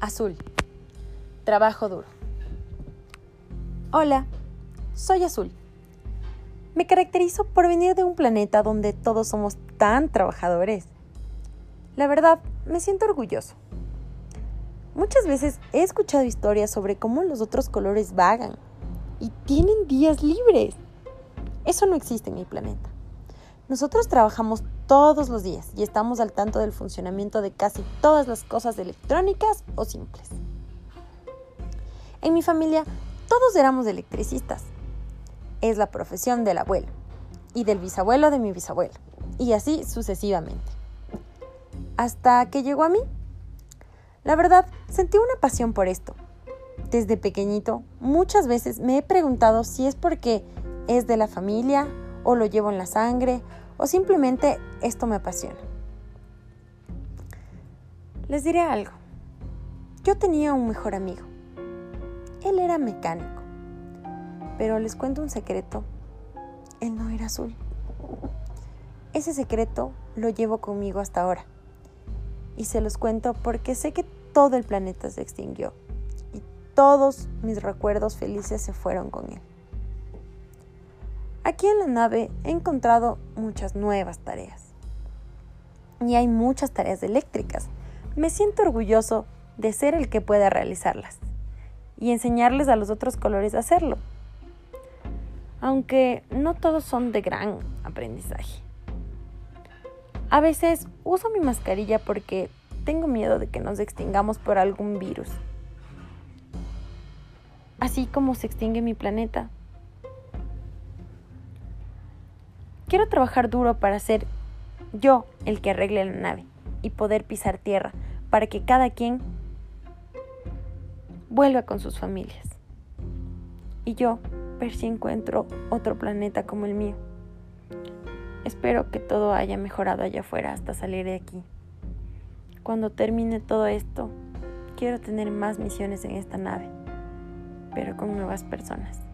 Azul. Trabajo duro. Hola, soy Azul. Me caracterizo por venir de un planeta donde todos somos tan trabajadores. La verdad, me siento orgulloso. Muchas veces he escuchado historias sobre cómo los otros colores vagan y tienen días libres. Eso no existe en mi planeta. Nosotros trabajamos todos los días y estamos al tanto del funcionamiento de casi todas las cosas electrónicas o simples. En mi familia todos éramos electricistas. Es la profesión del abuelo y del bisabuelo de mi bisabuelo y así sucesivamente. Hasta que llegó a mí. La verdad, sentí una pasión por esto. Desde pequeñito, muchas veces me he preguntado si es porque es de la familia o lo llevo en la sangre o simplemente esto me apasiona. Les diré algo. Yo tenía un mejor amigo. Él era mecánico. Pero les cuento un secreto. Él no era azul. Ese secreto lo llevo conmigo hasta ahora. Y se los cuento porque sé que todo el planeta se extinguió y todos mis recuerdos felices se fueron con él. Aquí en la nave he encontrado muchas nuevas tareas. Y hay muchas tareas eléctricas. Me siento orgulloso de ser el que pueda realizarlas y enseñarles a los otros colores a hacerlo. Aunque no todos son de gran aprendizaje. A veces uso mi mascarilla porque tengo miedo de que nos extingamos por algún virus. Así como se extingue mi planeta. Quiero trabajar duro para ser yo el que arregle la nave y poder pisar tierra para que cada quien vuelva con sus familias. Y yo ver si encuentro otro planeta como el mío. Espero que todo haya mejorado allá afuera hasta salir de aquí. Cuando termine todo esto, quiero tener más misiones en esta nave, pero con nuevas personas.